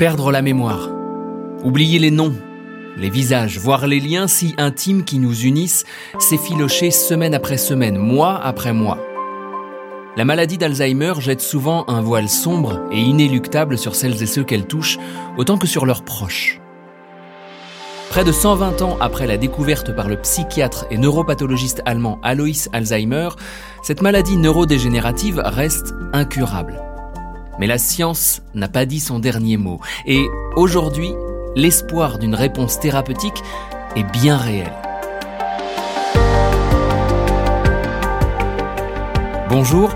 Perdre la mémoire. Oublier les noms, les visages, voir les liens si intimes qui nous unissent, s'effilocher semaine après semaine, mois après mois. La maladie d'Alzheimer jette souvent un voile sombre et inéluctable sur celles et ceux qu'elle touche, autant que sur leurs proches. Près de 120 ans après la découverte par le psychiatre et neuropathologiste allemand Alois Alzheimer, cette maladie neurodégénérative reste incurable. Mais la science n'a pas dit son dernier mot, et aujourd'hui, l'espoir d'une réponse thérapeutique est bien réel. Bonjour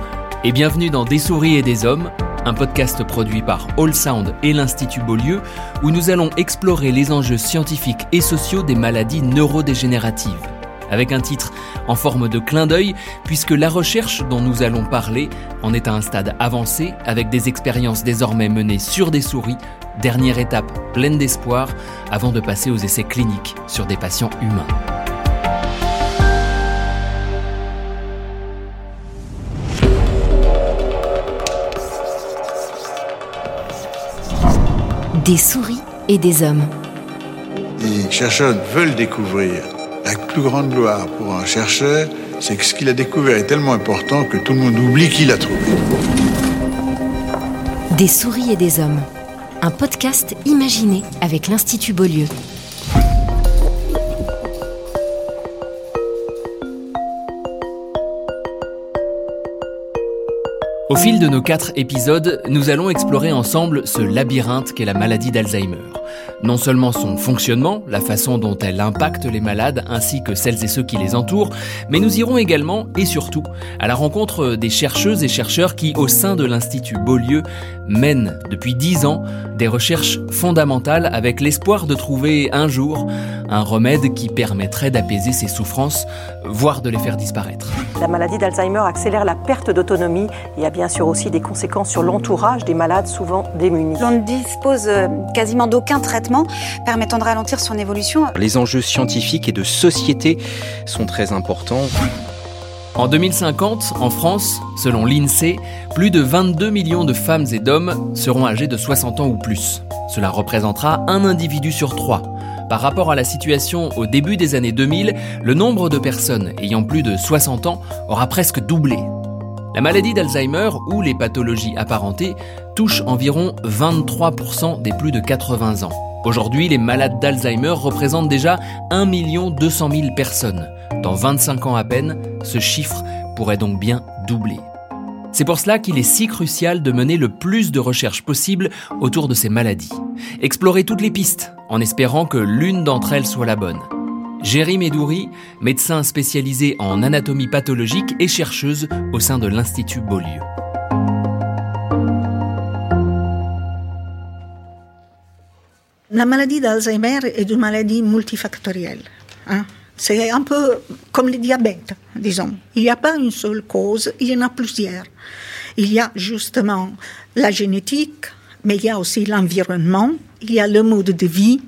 et bienvenue dans Des souris et des hommes, un podcast produit par All Sound et l'Institut Beaulieu, où nous allons explorer les enjeux scientifiques et sociaux des maladies neurodégénératives. Avec un titre en forme de clin d'œil, puisque la recherche dont nous allons parler en est à un stade avancé, avec des expériences désormais menées sur des souris, dernière étape pleine d'espoir, avant de passer aux essais cliniques sur des patients humains. Des souris et des hommes. Les chercheurs veulent découvrir. La plus grande gloire pour un chercheur, c'est que ce qu'il a découvert est tellement important que tout le monde oublie qu'il l'a trouvé. Des souris et des hommes. Un podcast imaginé avec l'Institut Beaulieu. Au fil de nos quatre épisodes, nous allons explorer ensemble ce labyrinthe qu'est la maladie d'Alzheimer. Non seulement son fonctionnement, la façon dont elle impacte les malades ainsi que celles et ceux qui les entourent, mais nous irons également et surtout à la rencontre des chercheuses et chercheurs qui, au sein de l'Institut Beaulieu, mènent depuis dix ans des recherches fondamentales avec l'espoir de trouver un jour un remède qui permettrait d'apaiser ces souffrances, voire de les faire disparaître. La maladie d'Alzheimer accélère la perte d'autonomie et a bien sûr aussi des conséquences sur l'entourage des malades souvent démunis. On ne dispose euh, quasiment d'aucun traitement permettant de ralentir son évolution. Les enjeux scientifiques et de société sont très importants. En 2050, en France, selon l'INSEE, plus de 22 millions de femmes et d'hommes seront âgés de 60 ans ou plus. Cela représentera un individu sur trois. Par rapport à la situation au début des années 2000, le nombre de personnes ayant plus de 60 ans aura presque doublé. La maladie d'Alzheimer ou les pathologies apparentées touchent environ 23% des plus de 80 ans. Aujourd'hui, les malades d'Alzheimer représentent déjà 1 200 000 personnes. Dans 25 ans à peine, ce chiffre pourrait donc bien doubler. C'est pour cela qu'il est si crucial de mener le plus de recherches possible autour de ces maladies. Explorer toutes les pistes, en espérant que l'une d'entre elles soit la bonne. Géry Medouri, médecin spécialisé en anatomie pathologique et chercheuse au sein de l'Institut Beaulieu. La maladie d'Alzheimer est une maladie multifactorielle. Hein. C'est un peu comme le diabète, disons. Il n'y a pas une seule cause, il y en a plusieurs. Il y a justement la génétique, mais il y a aussi l'environnement, il y a le mode de vie,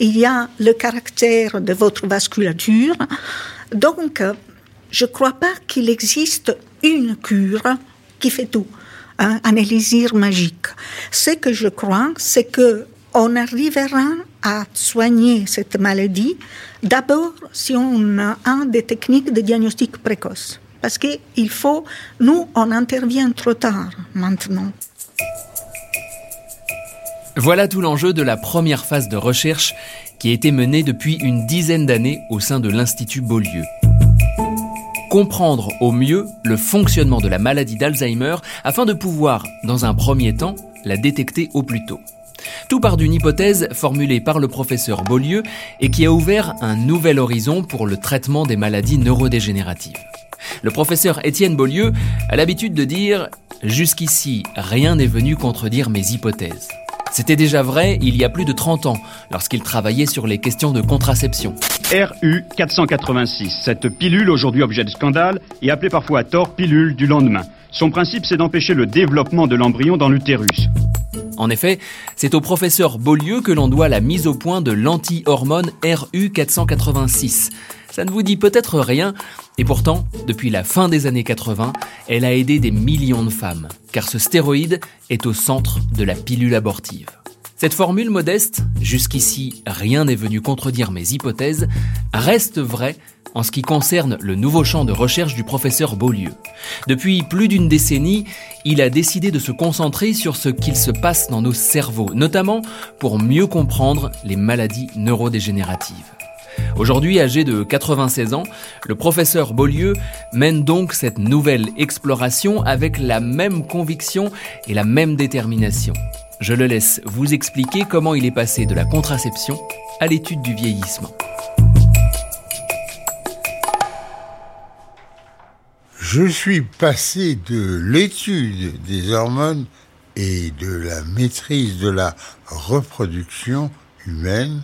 il y a le caractère de votre vasculature. Donc, je ne crois pas qu'il existe une cure qui fait tout, hein, un élixir magique. Ce que je crois, c'est que on arrivera à soigner cette maladie d'abord si on a des techniques de diagnostic précoce. Parce qu'il faut, nous, on intervient trop tard maintenant. Voilà tout l'enjeu de la première phase de recherche qui a été menée depuis une dizaine d'années au sein de l'Institut Beaulieu. Comprendre au mieux le fonctionnement de la maladie d'Alzheimer afin de pouvoir, dans un premier temps, la détecter au plus tôt. Tout part d'une hypothèse formulée par le professeur Beaulieu et qui a ouvert un nouvel horizon pour le traitement des maladies neurodégénératives. Le professeur Étienne Beaulieu a l'habitude de dire Jusqu'ici, rien n'est venu contredire mes hypothèses. C'était déjà vrai il y a plus de 30 ans, lorsqu'il travaillait sur les questions de contraception. RU 486, cette pilule aujourd'hui objet de scandale est appelée parfois à tort pilule du lendemain. Son principe, c'est d'empêcher le développement de l'embryon dans l'utérus. En effet, c'est au professeur Beaulieu que l'on doit la mise au point de l'anti-hormone RU486. Ça ne vous dit peut-être rien, et pourtant, depuis la fin des années 80, elle a aidé des millions de femmes, car ce stéroïde est au centre de la pilule abortive. Cette formule modeste, jusqu'ici rien n'est venu contredire mes hypothèses, reste vraie en ce qui concerne le nouveau champ de recherche du professeur Beaulieu. Depuis plus d'une décennie, il a décidé de se concentrer sur ce qu'il se passe dans nos cerveaux, notamment pour mieux comprendre les maladies neurodégénératives. Aujourd'hui âgé de 96 ans, le professeur Beaulieu mène donc cette nouvelle exploration avec la même conviction et la même détermination. Je le laisse vous expliquer comment il est passé de la contraception à l'étude du vieillissement. Je suis passé de l'étude des hormones et de la maîtrise de la reproduction humaine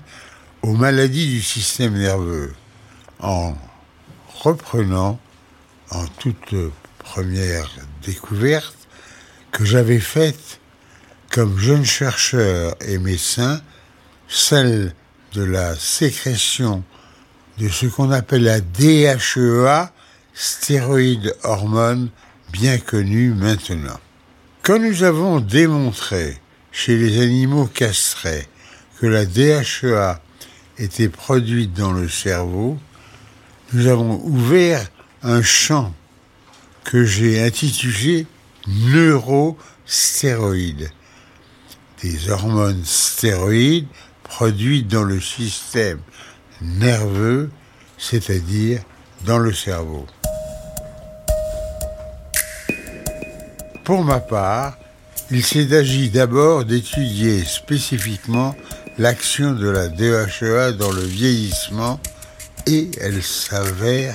aux maladies du système nerveux en reprenant en toute première découverte que j'avais faite comme jeune chercheur et médecin, celle de la sécrétion de ce qu'on appelle la DHEA, stéroïde hormone bien connue maintenant. Quand nous avons démontré chez les animaux castrés que la DHEA était produite dans le cerveau, nous avons ouvert un champ que j'ai intitulé neurostéroïdes. Des hormones stéroïdes produites dans le système nerveux, c'est-à-dire dans le cerveau. Pour ma part, il s'est agi d'abord d'étudier spécifiquement l'action de la DHEA dans le vieillissement et elle s'avère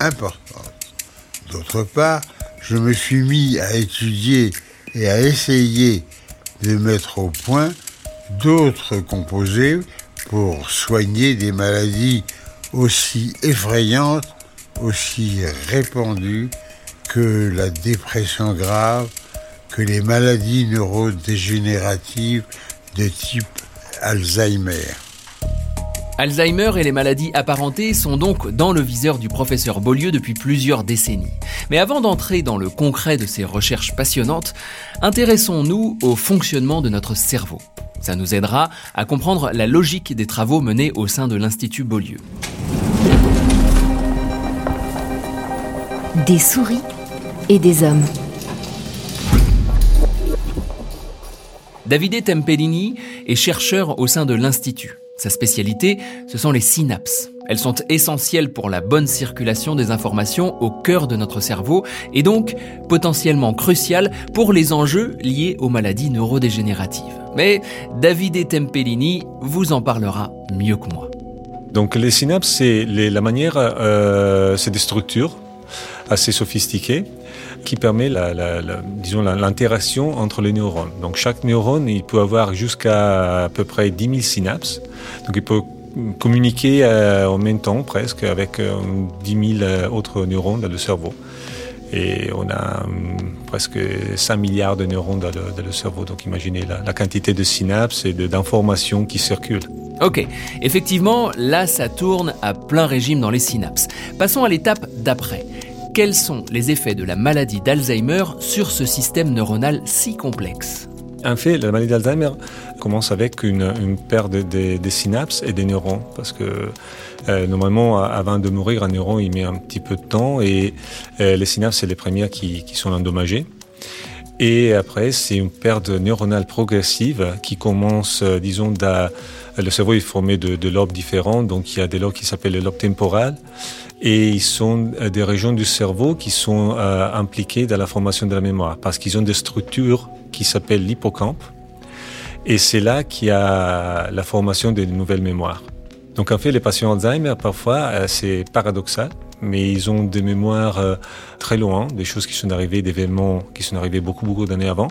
importante. D'autre part, je me suis mis à étudier et à essayer de mettre au point d'autres composés pour soigner des maladies aussi effrayantes, aussi répandues que la dépression grave, que les maladies neurodégénératives de type Alzheimer. Alzheimer et les maladies apparentées sont donc dans le viseur du professeur Beaulieu depuis plusieurs décennies. Mais avant d'entrer dans le concret de ces recherches passionnantes, intéressons-nous au fonctionnement de notre cerveau. Ça nous aidera à comprendre la logique des travaux menés au sein de l'Institut Beaulieu. Des souris et des hommes. Davide Tempellini est chercheur au sein de l'Institut. Sa spécialité, ce sont les synapses. Elles sont essentielles pour la bonne circulation des informations au cœur de notre cerveau et donc potentiellement cruciales pour les enjeux liés aux maladies neurodégénératives. Mais Davide Tempellini vous en parlera mieux que moi. Donc les synapses, c'est la manière, euh, c'est des structures assez sophistiquées qui permet la, disons l'interaction entre les neurones. Donc chaque neurone, il peut avoir jusqu'à à peu près 10 000 synapses. Donc il peut communiquer euh, en même temps presque avec 10 euh, 000 euh, autres neurones dans le cerveau. Et on a presque 5 milliards de neurones dans le, cerveau. Donc imaginez la, la, quantité de synapses et d'informations qui circulent. Ok, effectivement, là ça tourne à plein régime dans les synapses. Passons à l'étape d'après. Quels sont les effets de la maladie d'Alzheimer sur ce système neuronal si complexe En fait, la maladie d'Alzheimer commence avec une, perte des synapses et des neurones, parce que euh, normalement, avant de mourir, un neuron, il met un petit peu de temps, et euh, les synapses, c'est les premières qui, sont endommagées. Et après, c'est une perte neuronale progressive qui commence, euh, disons, le cerveau est formé de, de, lobes différents, donc il y a des lobes qui s'appellent les lobes temporales, et ils sont euh, des régions du cerveau qui sont euh, impliquées dans la formation de la mémoire parce qu'ils ont des structures qui s'appellent l'hippocampe et c'est là qu'il y a la formation de nouvelles mémoires. Donc en fait, les patients Alzheimer, parfois, euh, c'est paradoxal, mais ils ont des mémoires très loin, des choses qui sont arrivées, des événements qui sont arrivés beaucoup, beaucoup d'années avant.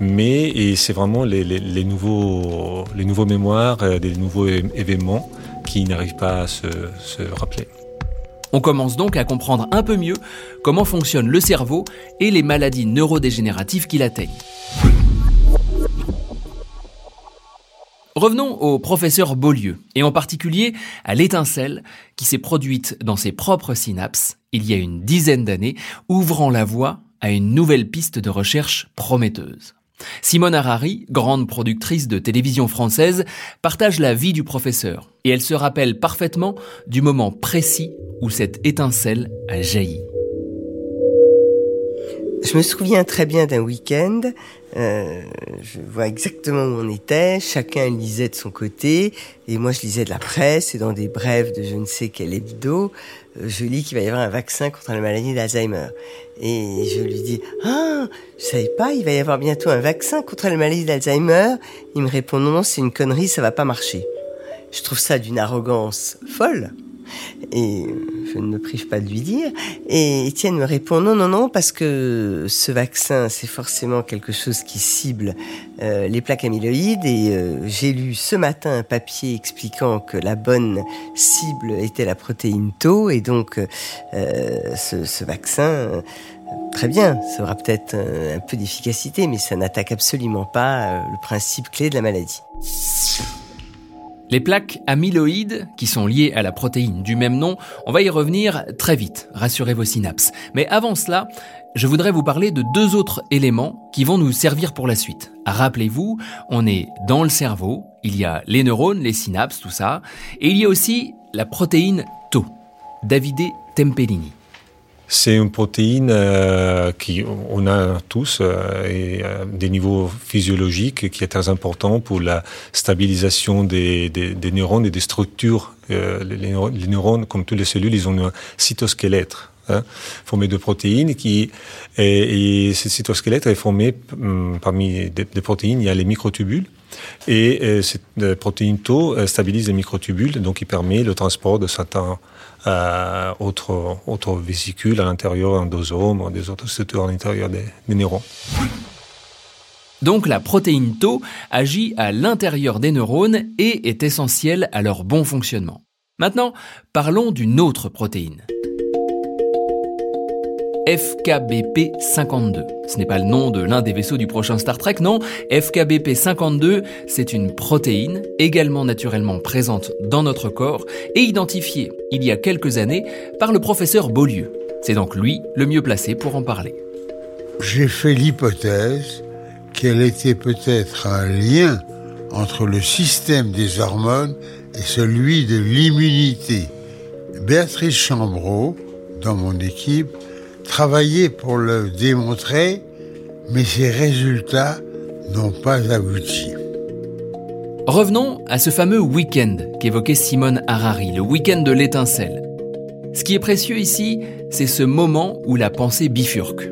Mais c'est vraiment les, les, les, nouveaux, les nouveaux mémoires, des nouveaux événements qui n'arrivent pas à se, se rappeler. On commence donc à comprendre un peu mieux comment fonctionne le cerveau et les maladies neurodégénératives qui l'atteignent. Revenons au professeur Beaulieu, et en particulier à l'étincelle qui s'est produite dans ses propres synapses il y a une dizaine d'années, ouvrant la voie à une nouvelle piste de recherche prometteuse. Simone Harari, grande productrice de télévision française, partage la vie du professeur et elle se rappelle parfaitement du moment précis où cette étincelle a jailli. Je me souviens très bien d'un week-end. Euh, je vois exactement où on était. Chacun lisait de son côté. Et moi, je lisais de la presse. Et dans des brèves de je ne sais quel hebdo, euh, je lis qu'il va y avoir un vaccin contre la maladie d'Alzheimer. Et je lui dis, ah, je savais pas, il va y avoir bientôt un vaccin contre la maladie d'Alzheimer. Il me répond, non, non, c'est une connerie, ça va pas marcher. Je trouve ça d'une arrogance folle. Et je ne me prive pas de lui dire. Et Étienne me répond non, non, non, parce que ce vaccin, c'est forcément quelque chose qui cible euh, les plaques amyloïdes. Et euh, j'ai lu ce matin un papier expliquant que la bonne cible était la protéine Tau. Et donc, euh, ce, ce, vaccin, très bien, ça aura peut-être un peu d'efficacité, mais ça n'attaque absolument pas le principe clé de la maladie. Les plaques amyloïdes, qui sont liées à la protéine du même nom, on va y revenir très vite, rassurez vos synapses. Mais avant cela, je voudrais vous parler de deux autres éléments qui vont nous servir pour la suite. Rappelez-vous, on est dans le cerveau, il y a les neurones, les synapses, tout ça, et il y a aussi la protéine Tau. Davide Tempellini. C'est une protéine euh, qui on a tous euh, euh, des niveaux physiologiques qui est très important pour la stabilisation des, des, des neurones et des structures. Euh, les, les, neurones, comme toutes les cellules, ils ont un cytosquelette hein, formé de protéines qui et, et ce cytosquelette est formé hum, parmi des, protéines. Il y a les microtubules. Et cette protéine Tau stabilise les microtubules, donc il permet le transport de certains euh, autres, autres vésicules à l'intérieur, endosome, des autres structures à l'intérieur des, des neurones. Donc la protéine Tau agit à l'intérieur des neurones et est essentielle à leur bon fonctionnement. Maintenant, parlons d'une autre protéine. FKBP52. Ce n'est pas le nom de l'un des vaisseaux du prochain Star Trek, non. FKBP52, c'est une protéine également naturellement présente dans notre corps et identifiée il y a quelques années par le professeur Beaulieu. C'est donc lui le mieux placé pour en parler. J'ai fait l'hypothèse qu'elle était peut-être un lien entre le système des hormones et celui de l'immunité. Béatrice Chambreau, dans mon équipe, travaillé pour le démontrer, mais ces résultats n'ont pas abouti. Revenons à ce fameux week-end qu'évoquait Simone Harari, le week-end de l'étincelle. Ce qui est précieux ici, c'est ce moment où la pensée bifurque.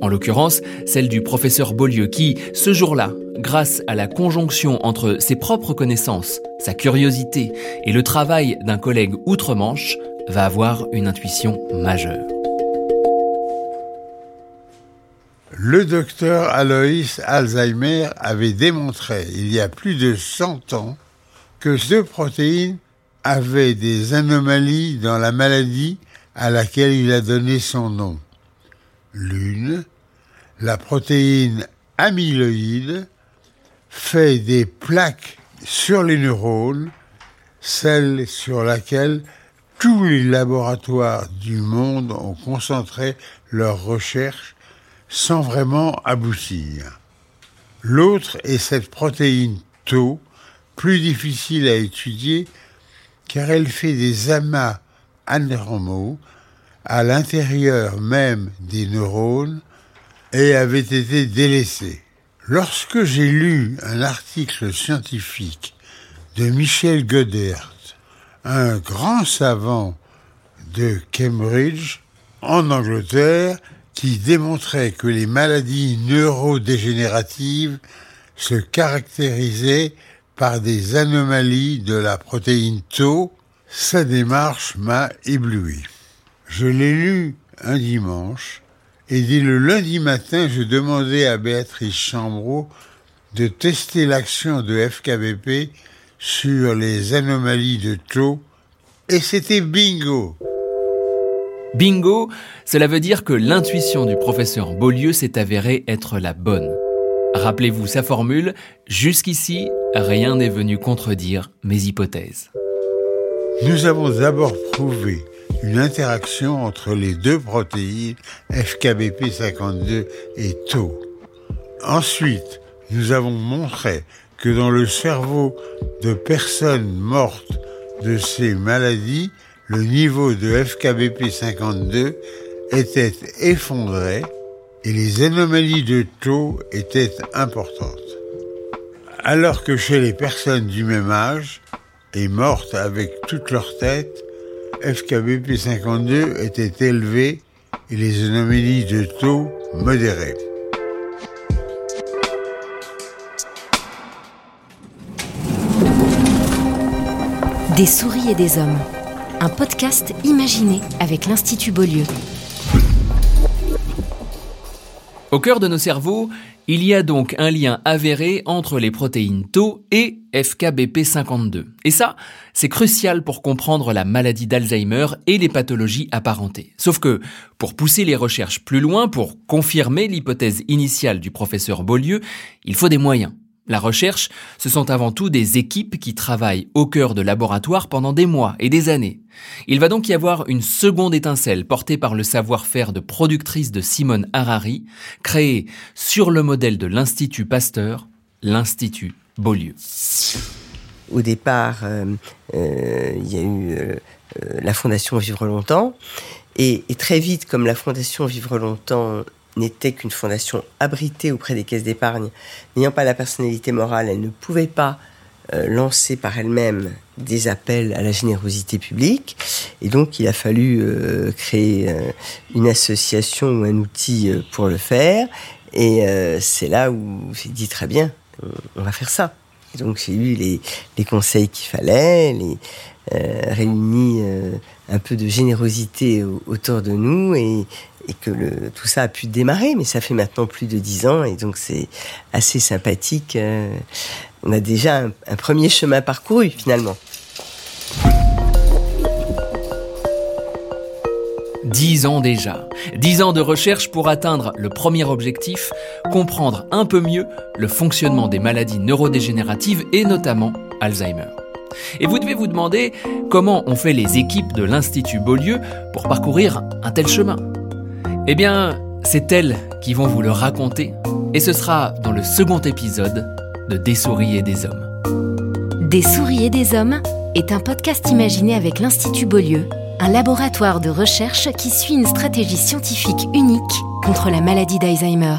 En l'occurrence, celle du professeur Beaulieu qui, ce jour-là, grâce à la conjonction entre ses propres connaissances, sa curiosité et le travail d'un collègue outre-Manche, va avoir une intuition majeure. Le docteur Alois Alzheimer avait démontré il y a plus de 100 ans que deux protéines avaient des anomalies dans la maladie à laquelle il a donné son nom. L'une, la protéine amyloïde, fait des plaques sur les neurones, celle sur laquelle tous les laboratoires du monde ont concentré leurs recherches sans vraiment aboutir. L'autre est cette protéine Tau, plus difficile à étudier car elle fait des amas anormaux à l'intérieur même des neurones et avait été délaissée. Lorsque j'ai lu un article scientifique de Michel Godert, un grand savant de Cambridge, en Angleterre, qui démontrait que les maladies neurodégénératives se caractérisaient par des anomalies de la protéine Tau, sa démarche m'a ébloui. Je l'ai lu un dimanche et dès le lundi matin, je demandais à Béatrice Chambreau de tester l'action de FKBP sur les anomalies de Tau et c'était bingo. Bingo, cela veut dire que l'intuition du professeur Beaulieu s'est avérée être la bonne. Rappelez-vous sa formule, jusqu'ici, rien n'est venu contredire mes hypothèses. Nous avons d'abord prouvé une interaction entre les deux protéines FKBP52 et Tau. Ensuite, nous avons montré que dans le cerveau de personnes mortes de ces maladies, le niveau de FKBP 52 était effondré et les anomalies de taux étaient importantes. Alors que chez les personnes du même âge et mortes avec toute leur tête, FKBP 52 était élevé et les anomalies de taux modérées. Des souris et des hommes. Un podcast imaginé avec l'Institut Beaulieu. Au cœur de nos cerveaux, il y a donc un lien avéré entre les protéines Tau et FKBP52. Et ça, c'est crucial pour comprendre la maladie d'Alzheimer et les pathologies apparentées. Sauf que, pour pousser les recherches plus loin, pour confirmer l'hypothèse initiale du professeur Beaulieu, il faut des moyens. La recherche, ce sont avant tout des équipes qui travaillent au cœur de laboratoires pendant des mois et des années. Il va donc y avoir une seconde étincelle portée par le savoir-faire de productrice de Simone Harari, créée sur le modèle de l'Institut Pasteur, l'Institut Beaulieu. Au départ, euh, euh, il y a eu euh, la Fondation Vivre Longtemps. Et, et, très vite, comme la Fondation Vivre Longtemps n'était qu'une fondation abritée auprès des caisses d'épargne, n'ayant pas la personnalité morale, elle ne pouvait pas euh, lancer par elle-même des appels à la générosité publique. Et donc, il a fallu euh, créer euh, une association ou un outil pour le faire. Et c'est là où j'ai dit très bien, on, va faire ça. Et donc, j'ai eu les, les conseils qu'il fallait, les, euh, réuni un peu de générosité autour de nous et, et que tout ça a pu démarrer, mais ça fait maintenant plus de dix ans et donc c'est assez sympathique. Euh, on a déjà un, un premier chemin parcouru finalement. Dix ans déjà. Dix ans de recherche pour atteindre le premier objectif, comprendre un peu mieux le fonctionnement des maladies neurodégénératives et notamment Alzheimer. Et vous devez vous demander comment ont fait les équipes de l'Institut Beaulieu pour parcourir un tel chemin. Eh bien, c'est elles qui vont vous le raconter, et ce sera dans le second épisode de Des souris et des hommes. Des souris et des hommes est un podcast imaginé avec l'Institut Beaulieu, un laboratoire de recherche qui suit une stratégie scientifique unique contre la maladie d'Alzheimer.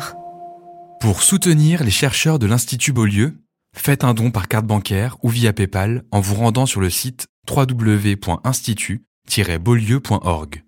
Pour soutenir les chercheurs de l'Institut Beaulieu, faites un don par carte bancaire ou via PayPal en vous rendant sur le site www.institut-beaulieu.org.